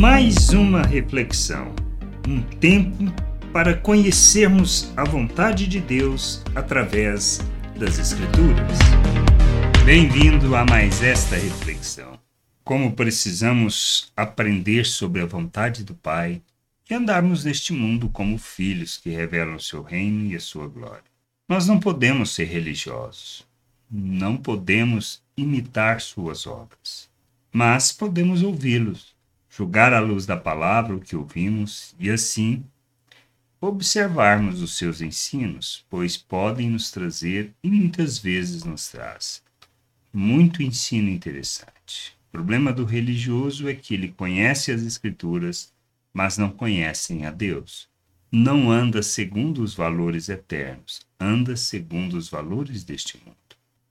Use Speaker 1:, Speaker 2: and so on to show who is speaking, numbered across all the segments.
Speaker 1: mais uma reflexão, um tempo para conhecermos a vontade de Deus através das Escrituras. Bem-vindo a mais esta reflexão. Como precisamos aprender sobre a vontade do Pai e andarmos neste mundo como filhos que revelam o seu reino e a sua glória. Nós não podemos ser religiosos, não podemos imitar suas obras, mas podemos ouvi-los, julgar à luz da palavra o que ouvimos e assim observarmos os seus ensinos, pois podem nos trazer e muitas vezes nos traz muito ensino interessante. O problema do religioso é que ele conhece as escrituras, mas não conhecem a Deus. Não anda segundo os valores eternos, anda segundo os valores deste mundo.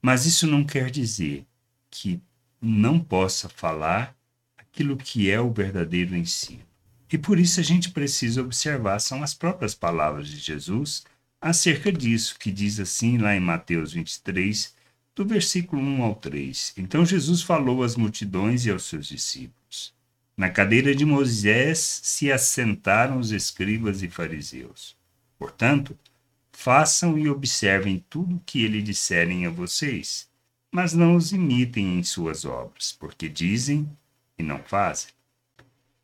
Speaker 1: Mas isso não quer dizer que não possa falar aquilo que é o verdadeiro ensino. E por isso a gente precisa observar, são as próprias palavras de Jesus acerca disso, que diz assim lá em Mateus 23, do versículo 1 ao 3. Então Jesus falou às multidões e aos seus discípulos. Na cadeira de Moisés se assentaram os escribas e fariseus. Portanto, façam e observem tudo o que ele disserem a vocês, mas não os imitem em suas obras, porque dizem e não fazem.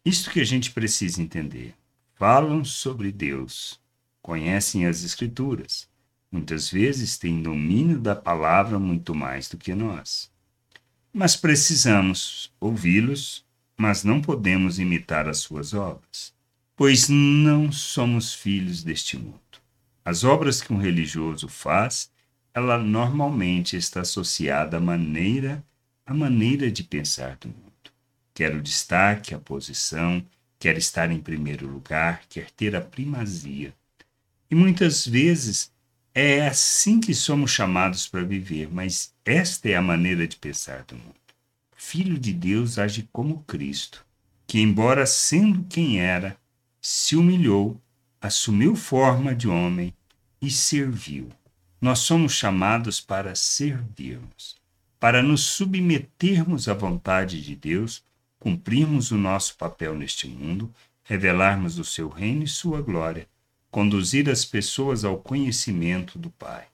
Speaker 1: Isto que a gente precisa entender. Falam sobre Deus, conhecem as Escrituras, muitas vezes têm domínio da palavra muito mais do que nós. Mas precisamos ouvi-los mas não podemos imitar as suas obras, pois não somos filhos deste mundo. As obras que um religioso faz, ela normalmente está associada à maneira, à maneira de pensar do mundo. Quer o destaque, a posição, quer estar em primeiro lugar, quer ter a primazia. E muitas vezes é assim que somos chamados para viver, mas esta é a maneira de pensar do mundo. Filho de Deus age como Cristo, que, embora sendo quem era, se humilhou, assumiu forma de homem e serviu. Nós somos chamados para servirmos, para nos submetermos à vontade de Deus, cumprirmos o nosso papel neste mundo, revelarmos o seu reino e sua glória, conduzir as pessoas ao conhecimento do Pai.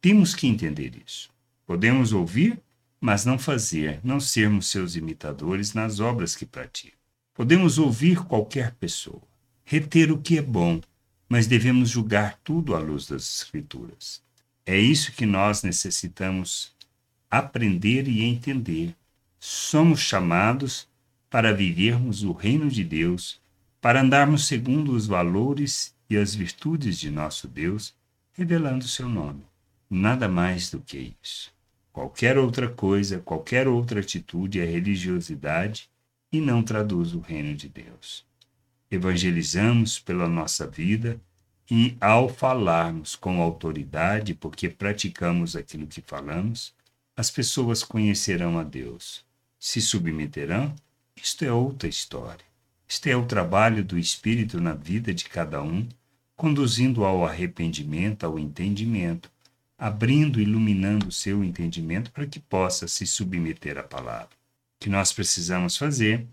Speaker 1: Temos que entender isso. Podemos ouvir mas não fazer, não sermos seus imitadores nas obras que pratica. Podemos ouvir qualquer pessoa, reter o que é bom, mas devemos julgar tudo à luz das Escrituras. É isso que nós necessitamos aprender e entender. Somos chamados para vivermos o reino de Deus, para andarmos segundo os valores e as virtudes de nosso Deus, revelando seu nome. Nada mais do que isso. Qualquer outra coisa, qualquer outra atitude é religiosidade e não traduz o reino de Deus. Evangelizamos pela nossa vida e, ao falarmos com autoridade, porque praticamos aquilo que falamos, as pessoas conhecerão a Deus. Se submeterão? Isto é outra história. Este é o trabalho do Espírito na vida de cada um, conduzindo ao arrependimento, ao entendimento, abrindo e iluminando o seu entendimento para que possa se submeter à palavra. O que nós precisamos fazer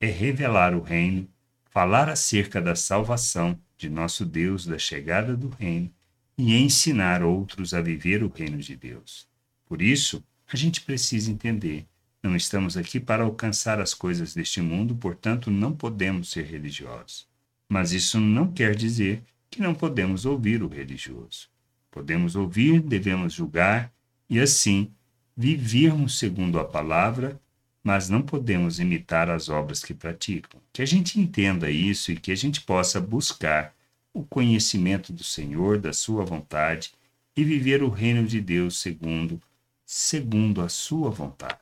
Speaker 1: é revelar o reino, falar acerca da salvação de nosso Deus, da chegada do reino e ensinar outros a viver o reino de Deus. Por isso, a gente precisa entender: não estamos aqui para alcançar as coisas deste mundo, portanto, não podemos ser religiosos. Mas isso não quer dizer que não podemos ouvir o religioso. Podemos ouvir, devemos julgar e assim vivermos segundo a palavra, mas não podemos imitar as obras que praticam. Que a gente entenda isso e que a gente possa buscar o conhecimento do Senhor, da sua vontade e viver o reino de Deus segundo segundo a sua vontade.